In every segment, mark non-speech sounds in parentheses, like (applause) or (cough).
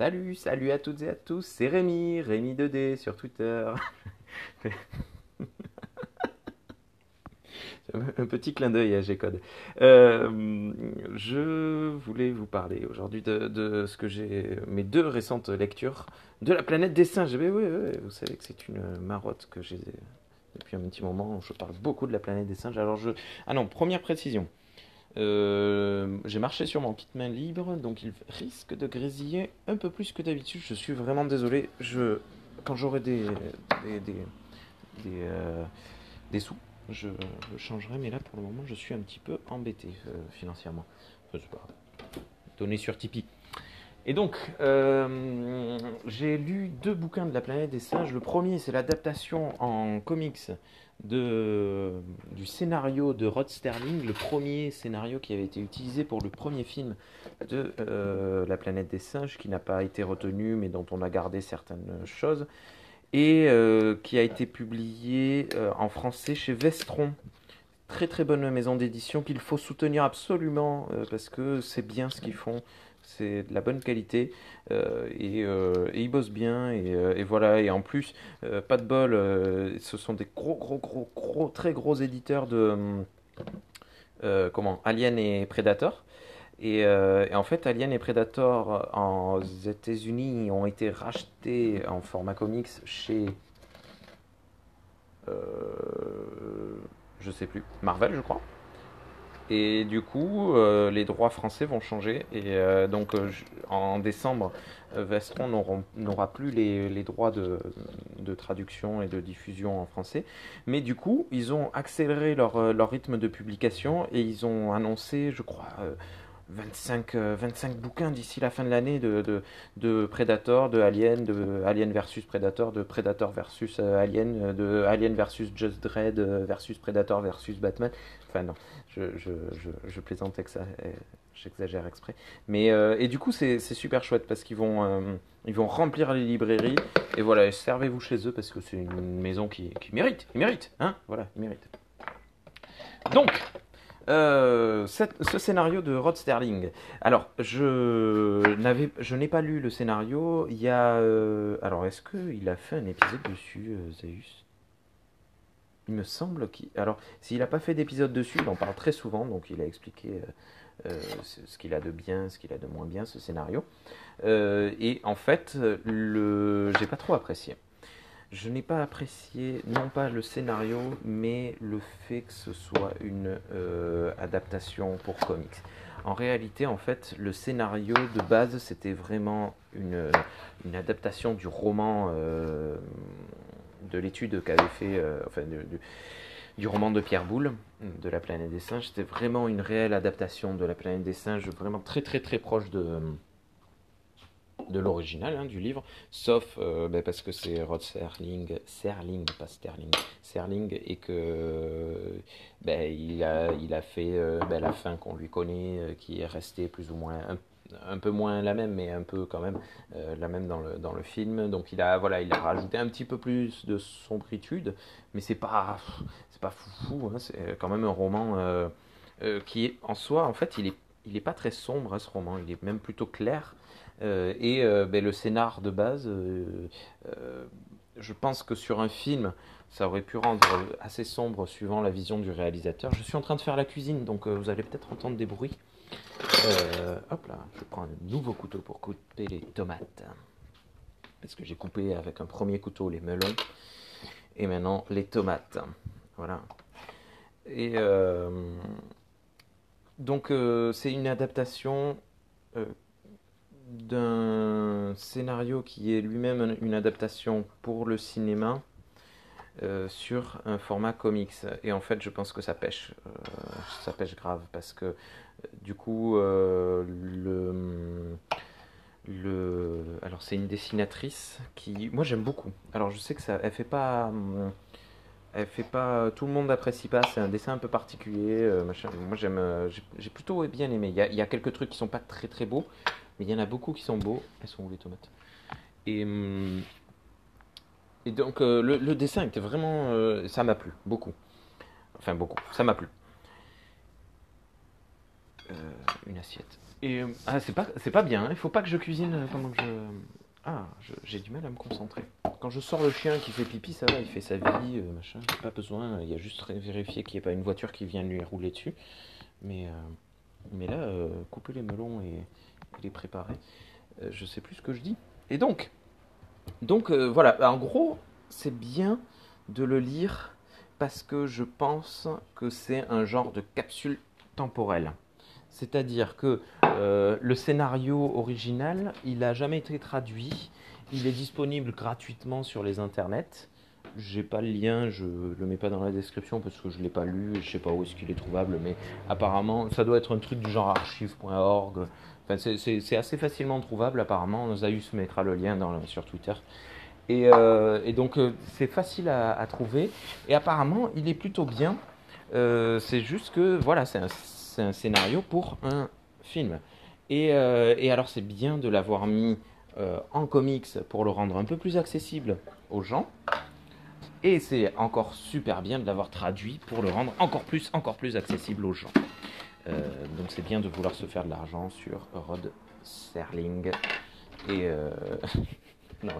Salut, salut à toutes et à tous, c'est Rémi, Rémi 2D sur Twitter. (laughs) Un petit clin d'œil à G-Code. Euh, je voulais vous parler aujourd'hui de, ce que j'ai, mes deux récentes lectures de la planète des singes. oui, oui, vous savez que c'est une marotte que j'ai depuis un petit moment. Je parle beaucoup de la planète des singes. Alors je, ah non, première précision. Euh, j'ai marché sur mon kit main libre, donc il risque de grésiller un peu plus que d'habitude. Je suis vraiment désolé. Je, quand j'aurai des, des, des, des, euh, sous, je, changerai. Mais là, pour le moment, je suis un petit peu embêté euh, financièrement. Enfin, pas donné sur Tipeee. Et donc, j'ai lu deux bouquins de la planète des singes. Le premier, c'est l'adaptation en comics de, du scénario de Rod Sterling, le premier scénario qui avait été utilisé pour le premier film de euh, La planète des singes, qui n'a pas été retenu, mais dont on a gardé certaines choses, et euh, qui a été publié euh, en français chez Vestron. Très très bonne maison d'édition qu'il faut soutenir absolument parce que c'est bien ce qu'ils font c'est de la bonne qualité euh, euh, et, ils bossent bien euh, et, voilà. Et en plus pas de bol ce sont des gros gros gros gros très gros éditeurs de comment Alien et Predator. Et, en fait Alien et Predator en États-Unis ont été rachetés en format comics chez je sais plus Marvel je crois et du coup, euh, les droits français vont changer. Et euh, donc, euh, en décembre, Vestron n'aura plus les, droits de, traduction et de diffusion en français. Mais du coup, ils ont accéléré leur, leur rythme de publication et ils ont annoncé, je crois, 25, 25 bouquins d'ici la fin de l'année de, de, de, Predator, de Alien, de Alien versus Predator, de Predator versus Alien, de Alien versus Just Dread versus Predator versus Batman. Enfin non, je, je, je, plaisante avec ça, j'exagère exprès. Mais euh, et du coup c'est super chouette parce qu'ils vont euh, vont remplir les librairies et voilà servez-vous chez eux parce que c'est une maison qui, qui mérite, ils méritent, hein, voilà, ils méritent. Donc euh, ce scénario de Rod Sterling. Alors, je n'avais, je n'ai pas lu le scénario. Il y a, alors, est-ce qu'il a fait un épisode dessus, Zeus? Il me semble qu'il. Alors, s'il n'a pas fait d'épisode dessus, il en parle très souvent, donc il a expliqué euh, euh, ce qu'il a de bien, ce qu'il a de moins bien, ce scénario. Euh, et en fait, le... j'ai pas trop apprécié. Je n'ai pas apprécié, non pas le scénario, mais le fait que ce soit une adaptation pour comics. En réalité, en fait, le scénario de base, c'était vraiment une, adaptation du roman de l'étude qu'avait fait, euh, enfin, du roman de Pierre Boulle, de La planète des singes. C'était vraiment une réelle adaptation de La planète des singes, vraiment très très très proche de, de l'original hein, du livre, sauf euh, ben, parce que c'est Rod Serling, Serling, pas Sterling, Serling, et que ben, il, a, il a fait euh, ben, la fin qu'on lui connaît, qui est restée plus ou moins un peu moins la même, mais un peu quand même euh, la même dans le, dans le film. Donc il a, voilà, il a rajouté un petit peu plus de sombritude, mais c'est pas, c'est pas fou, hein, c'est quand même un roman euh, euh, qui est en soi, en fait, il est, il est pas très sombre hein, ce roman, il est même plutôt clair. Et ben, le scénar de base, je pense que sur un film, ça aurait pu rendre assez sombre suivant la vision du réalisateur. Je suis en train de faire la cuisine, donc vous allez peut-être entendre des bruits. Euh, hop là, je prends un nouveau couteau pour couper les tomates. Parce que j'ai coupé avec un premier couteau les melons. Et maintenant les tomates. Voilà. Et euh, donc euh, c'est une adaptation d'un scénario qui est lui-même une adaptation pour le cinéma sur un format comics. Et en fait, je pense que ça pêche. ça pêche grave parce que du coup, euh, le, le, alors c'est une dessinatrice qui, moi j'aime beaucoup. Alors je sais que ça, elle fait pas, elle fait pas, tout le monde n'apprécie pas. C'est un dessin un peu particulier. Euh, moi j'aime, euh, j'ai plutôt bien aimé. Il y, a, il y, a, quelques trucs qui sont pas très très beaux, mais il y en a beaucoup qui sont beaux. Elles sont où les tomates? Et hum, et donc le, le, dessin était vraiment, ça m'a plu beaucoup. Enfin beaucoup, ça m'a plu. Euh, une assiette. Et ah, c'est pas, c'est pas bien. Il faut pas que je cuisine pendant que je. Ah, j'ai du mal à me concentrer. Quand je sors le chien qui fait pipi, ça va, il fait sa vie, euh, machin. Pas besoin. Il y a juste vérifier qu'il n'y ait pas une voiture qui vient lui rouler dessus. Mais, euh, mais là, euh, couper les melons et, les préparer, je sais plus ce que je dis. Et donc, donc voilà. En gros, c'est bien de le lire parce que je pense que c'est un genre de capsule temporelle. C'est-à-dire que euh, le scénario original, il n'a jamais été traduit. Il est disponible gratuitement sur les internets. J'ai pas le lien, je le mets pas dans la description parce que je l'ai pas lu, je sais pas où est-ce qu'il est trouvable, mais apparemment ça doit être un truc du genre archive.org. C'est assez facilement trouvable apparemment. Zaius mettra le lien sur Twitter. Et, euh, donc euh, c'est facile à, trouver. Et apparemment il est plutôt bien. c'est juste que voilà, c'est un scénario pour un film. Et, euh, alors c'est bien de l'avoir mis euh, en comics pour le rendre un peu plus accessible aux gens. Et c'est encore super bien de l'avoir traduit pour le rendre encore plus, encore plus accessible aux gens. Euh, donc c'est bien de vouloir se faire de l'argent sur Rod Serling. Et (laughs) non,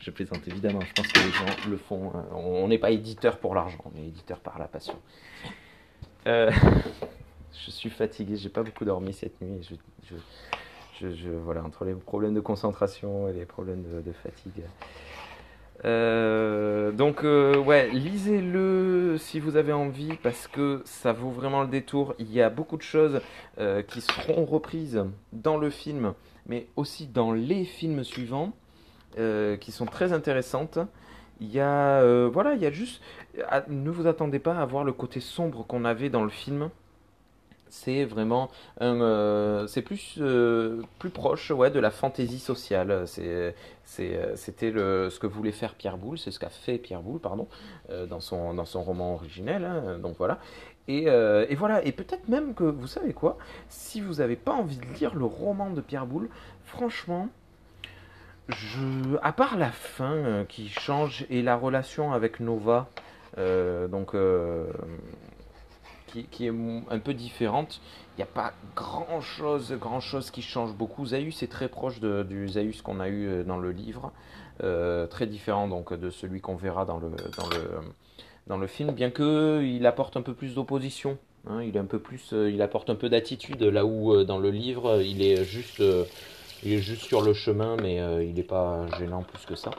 je, plaisante évidemment. Je pense que les gens le font. on n'est pas éditeur pour l'argent, on est éditeur par la passion. (laughs) je suis fatigué, j'ai pas beaucoup dormi cette nuit. Je, voilà, entre les problèmes de concentration et les problèmes de, fatigue. Euh, donc euh, ouais, lisez-le si vous avez envie parce que ça vaut vraiment le détour. Il y a beaucoup de choses euh, qui seront reprises dans le film, mais aussi dans les films suivants, qui sont très intéressantes. Il y a voilà, il y a juste, ne vous attendez pas à voir le côté sombre qu'on avait dans le film c'est vraiment euh, c'est plus euh, plus proche ouais de la fantaisie sociale. C'est euh, c'était ce que voulait faire Pierre Boulle c'est ce qu'a fait Pierre Boulle pardon dans son dans son roman originel hein, donc voilà. Et, et, voilà et peut-être même que vous savez quoi si vous n'avez pas envie de lire le roman de Pierre Boulle franchement je à part la fin qui change et la relation avec Nova donc qui, est un peu différente. Il n'y a pas grand chose, grand chose qui change beaucoup. Zaius est très proche du Zaius qu'on a eu euh, dans le livre, euh, très différent donc de celui qu'on verra dans le, dans le, dans le film, bien qu'il apporte un peu plus d'opposition. Hein. il est un peu plus, euh, il apporte un peu d'attitude là où dans le livre il est juste, il est juste sur le chemin, mais il n'est pas gênant plus que ça.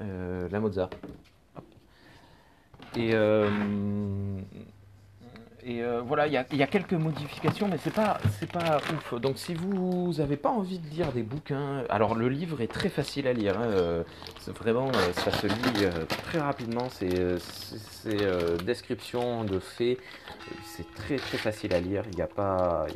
la Mozart. Et, euh, euh, voilà, il y, a, quelques modifications, mais c'est pas, pas ouf. Donc si vous n'avez pas envie de lire des bouquins, alors le livre est très facile à lire. Hein, euh, vraiment, ça se lit très rapidement. C'est, c'est, description de faits. C'est très très facile à lire. Il n'y a pas,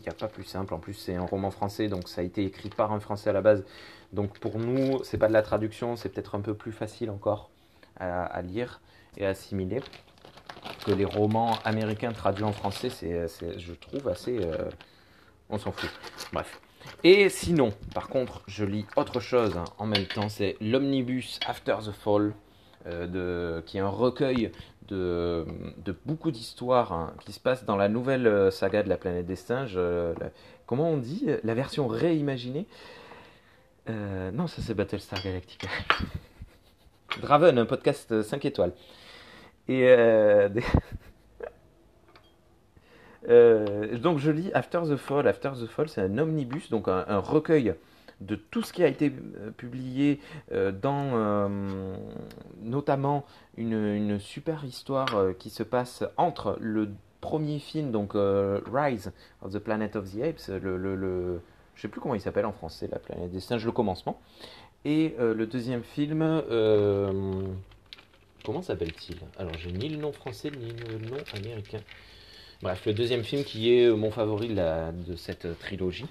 il a pas plus simple. En plus, c'est un roman français, donc ça a été écrit par un français à la base. Donc pour nous, c'est pas de la traduction, c'est peut-être un peu plus facile encore à lire et assimilé que les romans américains traduits en français, c'est, je trouve, assez... Euh, on s'en fout. Bref. Et sinon, par contre, je lis autre chose hein, en même temps, c'est l'Omnibus After the Fall, euh, qui est un recueil de, de beaucoup d'histoires hein, qui se passent dans la nouvelle euh, saga de la planète des singes. comment on dit La version réimaginée? Non, ça c'est Battlestar Galactica. (laughs) Draven, un podcast 5 étoiles. Et euh, (laughs) euh, donc je lis After the Fall. After the Fall, c'est un omnibus, donc un, recueil de tout ce qui a été euh, publié dans notamment une, super histoire qui se passe entre le premier film, donc Rise of the Planet of the Apes, le, le, le sais plus comment il s'appelle en français, La planète des singes, le commencement, et le deuxième film Comment s'appelle-t-il Alors, j'ai ni le nom français ni le nom américain. Bref, le deuxième film qui est mon favori de, cette trilogie.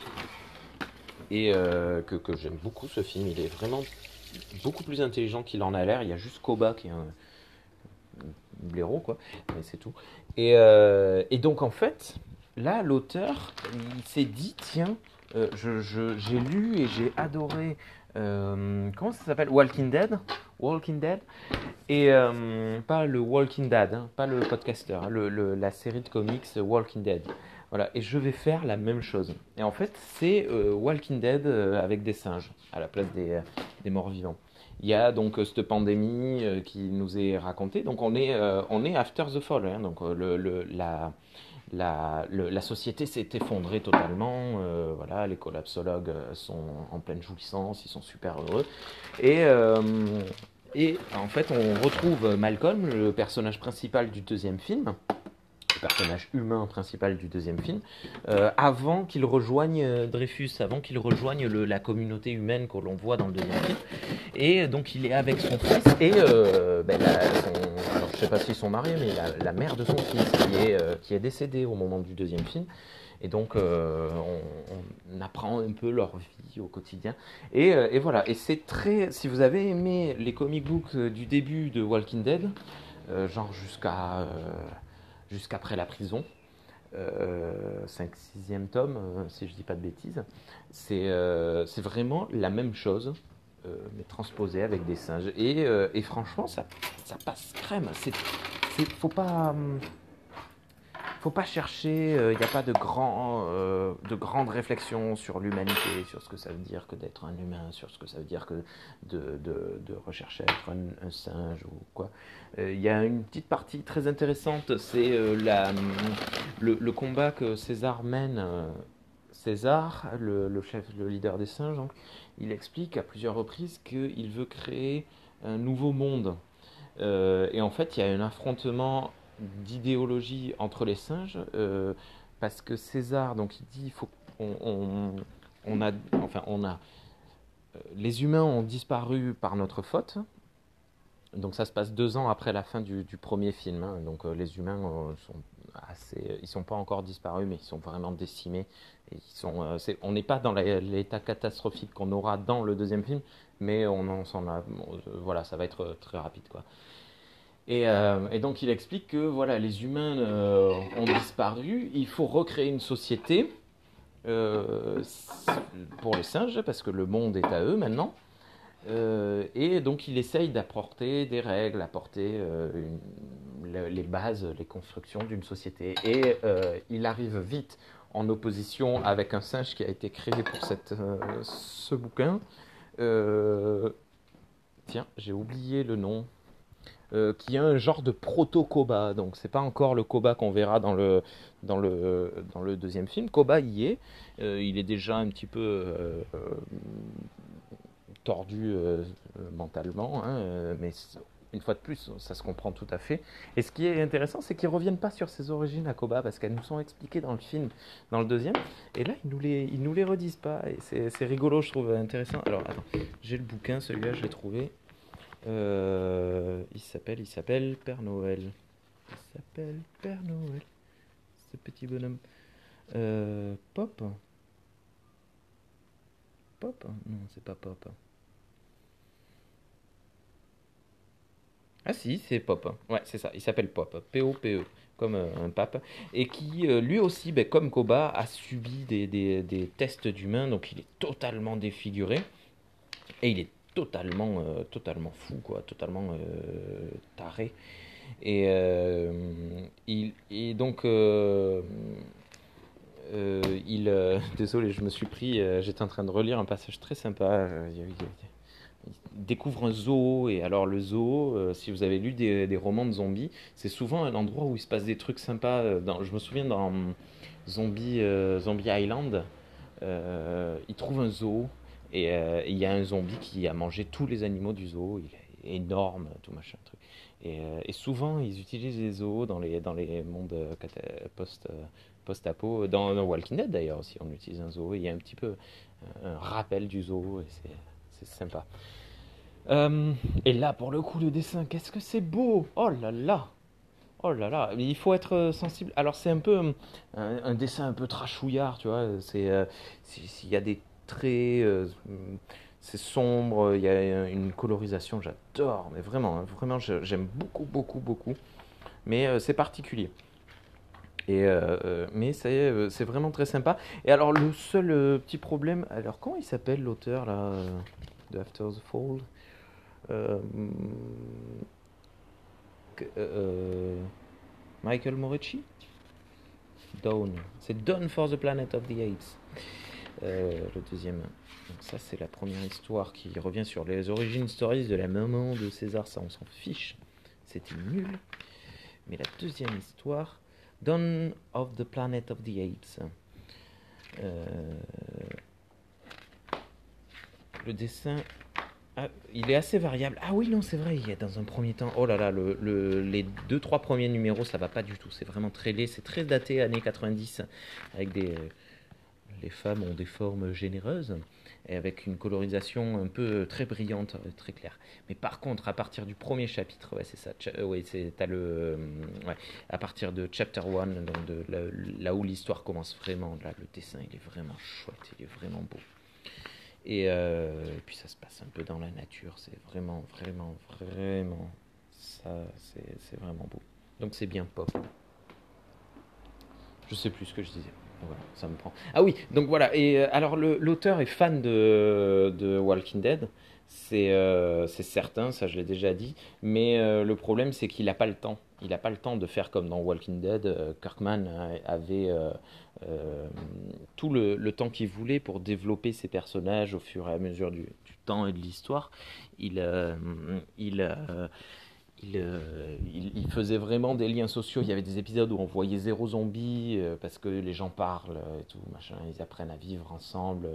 Et euh, que, j'aime beaucoup ce film. Il est vraiment beaucoup plus intelligent qu'il en a l'air. Il y a juste Koba qui est un, blaireau, quoi. Mais c'est tout. Et, euh, donc, en fait, là, l'auteur, il s'est dit tiens, euh, j'ai lu et j'ai adoré euh, comment ça s'appelle? Walking Dead? Walking Dead? Et euh, pas le Walking Dead hein, pas le podcaster hein, la série de comics Walking Dead Voilà, et je vais faire la même chose. Et en fait, c'est euh, Walking Dead avec des singes à la place des, morts vivants. Il y a donc cette pandémie qui nous est racontée. Donc on est, on est after the fall. hein. donc le- la, la, société s'est effondrée totalement. euh, voilà, les collapsologues euh, sont en pleine jouissance, ils sont super heureux. Et, euh, et en fait, on retrouve Malcolm, le personnage principal du deuxième film, le personnage humain principal du deuxième film, avant qu'il rejoigne Dreyfus, avant qu'il rejoigne la communauté humaine que l'on voit dans le deuxième film. Et donc il est avec son fils et ben, je sais pas s'ils sont mariés, mais la, mère de son fils qui est, euh, qui est décédée au moment du deuxième film. Et donc euh, on, apprend un peu leur vie au quotidien. Et, euh, et voilà, et c'est très... Si vous avez aimé les comic books du début de Walking Dead, genre jusqu'à... jusqu'après la prison, euh, 5 6e tome, si je dis pas de bêtises. C'est vraiment la même chose, euh, mais transposé avec des singes. Et, euh, et franchement, ça, ça passe crème. C'est, faut pas, hum, faut pas chercher. Il n'y a pas de grand, euh, de grandes réflexions sur l'humanité, sur ce que ça veut dire que d'être un humain, sur ce que ça veut dire que de, de, rechercher à être un, singe ou quoi. Euh, Il y a une petite partie très intéressante, c'est euh, la, le, le combat que César mène. César, le, chef, le leader des singes, il explique à plusieurs reprises qu'il veut créer un nouveau monde. Euh, et en fait, il y a un affrontement d'idéologie entre les singes, euh, parce que César, donc il dit, il faut, on, a, enfin, on a, euh, les humains ont disparu par notre faute. Donc ça se passe deux ans après la fin du, premier film. hein. Donc les humains sont assez, ils sont pas encore disparus, mais ils sont vraiment décimés. Euh, on n'est pas dans l'état catastrophique qu'on aura dans le deuxième film, mais on en s'en euh, voilà, ça va être euh, très rapide quoi. Et, euh, donc il explique que voilà, les humains euh, ont disparu, il faut recréer une société euh, pour les singes parce que le monde est à eux maintenant. Euh, et donc il essaye d'apporter des règles, apporter euh, les bases, les constructions d'une société. Et euh, il arrive vite en opposition avec un singe qui a été créé pour cette, ce bouquin. Tiens, j'ai oublié le nom. Qui est un genre de proto-Koba. Donc c'est pas encore le Koba qu'on verra dans le, dans, le, dans le deuxième film. Koba y est. Il est déjà un petit peu tordu euh, euh, mentalement, hein, euh, mais une fois de plus, ça se comprend tout à fait. Et ce qui est intéressant, c'est qu'ils reviennent pas sur ses origines à Koba, parce qu'elles nous sont expliquées dans le film, dans le deuxième, et là, ils nous les, nous les redisent pas, et c'est rigolo, je trouve intéressant. Alors, attends, j'ai le bouquin, celui-là, je l'ai trouvé. Il s'appelle, il s'appelle Père Noël. Il s'appelle Père Noël, ce petit bonhomme. Pop? Pop? Non, c'est pas Pop. Ah si, c'est Pop. Ouais, c'est ça. Il s'appelle Pop. P-O-P-E, comme euh, un pape. Et qui, euh, lui aussi, ben, comme Koba, a subi des, des- des tests d'humains. Donc il est totalement défiguré. Et il est totalement, euh, totalement fou, quoi. Totalement taré. Et, il, donc... il, (laughs) désolé, je me suis pris. J'étais en train de relire un passage très sympa. Découvre un zoo et alors le zoo, euh, si vous avez lu des, romans de zombies, c'est souvent un endroit où il se passe des trucs sympas. euh, je me souviens dans hum, Zombie, euh, Zombie Island, il trouve un zoo et il y a un zombie qui a mangé tous les animaux du zoo. Il est énorme, tout machin truc. Et, et souvent ils utilisent les zoos dans les dans les mondes post post-apo. Dans, Walking Dead d'ailleurs aussi, on utilise un zoo. Il y a un petit peu un rappel du zoo c'est sympa. Euh, et là, pour le coup, le dessin, qu'est-ce que c'est beau! Oh là là! Oh là là! Il faut être euh, sensible. Alors, c'est un peu euh, un, dessin un peu trashouillard, tu vois. C'est, euh, c'est- il y a des traits, c'est sombre, il y a une colorisation, j'adore, mais vraiment, hein, vraiment, j'aime beaucoup, beaucoup, beaucoup. Mais c'est particulier. Et mais c'est c'est vraiment très sympa. Et alors, le seul petit problème, alors, comment il s'appelle l'auteur là, After the Fall? Euh, que- euh, Michael Morecci? Dawn. C'est Dawn for the Planet of the Apes. Euh, le deuxième. Donc ça, c'est la première histoire qui revient sur les origines stories de la maman de César. Ça, on s'en fiche. C'était nul. Mais la deuxième histoire, Dawn of the Planet of the Apes. Euh, le dessin ah, il est assez variable. Ah oui, non, c'est vrai, il y a dans un premier temps. Oh là là, le, les deux, trois premiers numéros, ça va pas du tout. C'est vraiment très laid. C'est très daté, années 90, avec des. Les femmes ont des formes généreuses et avec une colorisation un peu très brillante, très claire. Mais par contre, à partir du premier chapitre, ouais, c'est ça. Euh, c'est. Euh, à partir de chapter 1, donc de, là, là où l'histoire commence vraiment, là, le dessin, il est vraiment chouette, il est vraiment beau. Euh, et, puis ça se passe un peu dans la nature. C'est vraiment, vraiment, vraiment. Ça, c'est vraiment beau. Donc c'est bien pop. Je sais plus ce que je disais. Voilà, ça me prend. Ah oui, donc voilà. Et euh, alors l'auteur est fan de, de Walking Dead. Euh, c'est certain, ça je l'ai déjà dit. Mais le problème, c'est qu'il n'a pas le temps. Il n'a pas le temps de faire comme dans Walking Dead. Kirkman avait euh, tout le, temps qu'il voulait pour développer ses personnages au fur et à mesure du, temps et de l'histoire. Il, euh, euh, il, il, faisait vraiment des liens sociaux. Il y avait des épisodes où on voyait zéro zombie parce que les gens parlent et tout. Ils apprennent à vivre ensemble,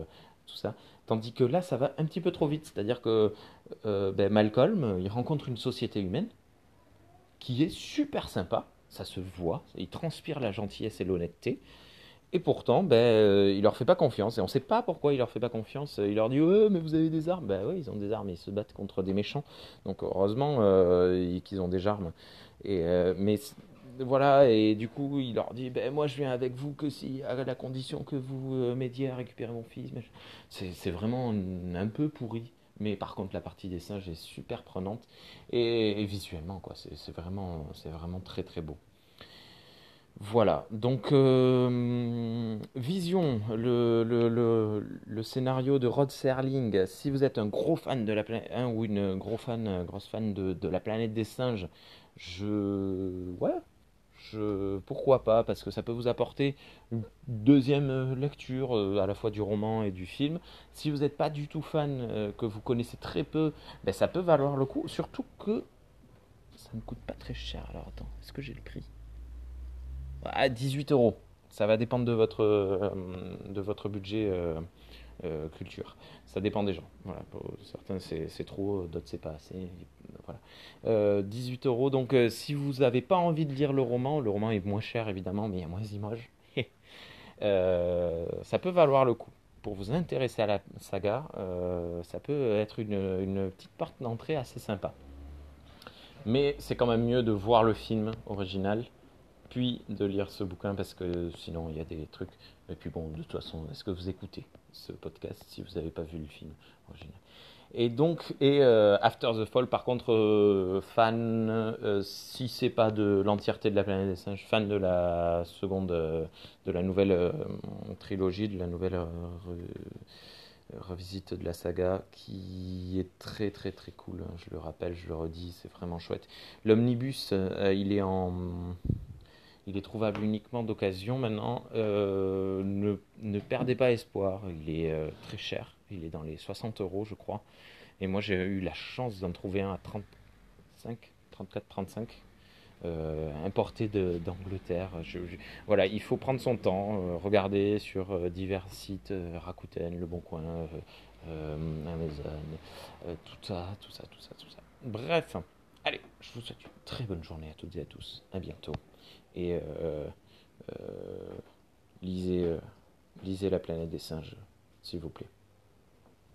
tout ça. Tandis que là, ça va un petit peu trop vite. C'est-à-dire que ben Malcolm, il rencontre une société humaine qui est super sympa. Ça se voit. Il transpire la gentillesse et l'honnêteté. Et pourtant, ben, euh, il leur fait pas confiance. Et on ne sait pas pourquoi il leur fait pas confiance. Il leur dit ouais, mais vous avez des armes. Ben oui, ils ont des armes. Ils se battent contre des méchants. Donc heureusement euh, qu'ils ont des armes. Et euh, mais voilà. Et du coup, il leur dit ben moi je viens avec vous que si à la condition que vous m'aidiez à récupérer mon fils. C'est vraiment un peu pourri. Mais par contre, la partie des singes est super prenante et, et visuellement quoi. C'est vraiment, c'est vraiment très très beau. Voilà, donc euh, Vision, le, le, scénario de Rod Serling, si vous êtes un gros fan de la planète, ou une gros fan, grosse fan de, de, la planète des singes, je... Ouais, je, pourquoi pas, parce que ça peut vous apporter une deuxième lecture euh, à la fois du roman et du film. Si vous n'êtes pas du tout fan, euh, que vous connaissez très peu, ben, ça peut valoir le coup, surtout que ça ne coûte pas très cher. Alors attends, est-ce que j'ai le prix? À 18 euros. Ça va dépendre de votre, euh, budget euh, euh, culture. Ça dépend des gens. Voilà, certains c'est trop, d'autres c'est pas assez. Voilà. 18 euros. Donc si vous n'avez pas envie de lire le roman, le roman est moins cher évidemment, mais il y a moins d'images. (laughs) ça peut valoir le coup. Pour vous intéresser à la saga, ça peut être une, une petite porte d'entrée assez sympa. Mais c'est quand même mieux de voir le film original de lire ce bouquin parce que sinon il y a des trucs. Et puis bon, de toute façon, est-ce que vous écoutez ce podcast si vous n'avez pas vu le film original? Et donc, et euh, After the Fall, par contre, euh, fan, euh, si c'est pas de l'entièreté de la planète des singes, fan de la seconde, de la nouvelle trilogie, de la nouvelle revisite de la saga qui est très très très cool. Hein, je le rappelle, je le redis, c'est vraiment chouette. L'omnibus, il est en il est trouvable uniquement d'occasion maintenant. Euh, ne, ne, perdez pas espoir. Il est euh, très cher. Il est dans les 60 euros, je crois. Et moi, j'ai eu la chance d'en trouver un à 35, 34, 35. importé d'Angleterre. voilà, il faut prendre son temps, euh, regarder sur divers sites, Rakuten, Le Bon Coin, Amazon, tout ça, tout ça, tout ça, tout ça. Bref, allez, je vous souhaite une très bonne journée à toutes et à tous. À bientôt et euh, euh, lisez, euh, lisez La planète des singes, s'il vous plaît.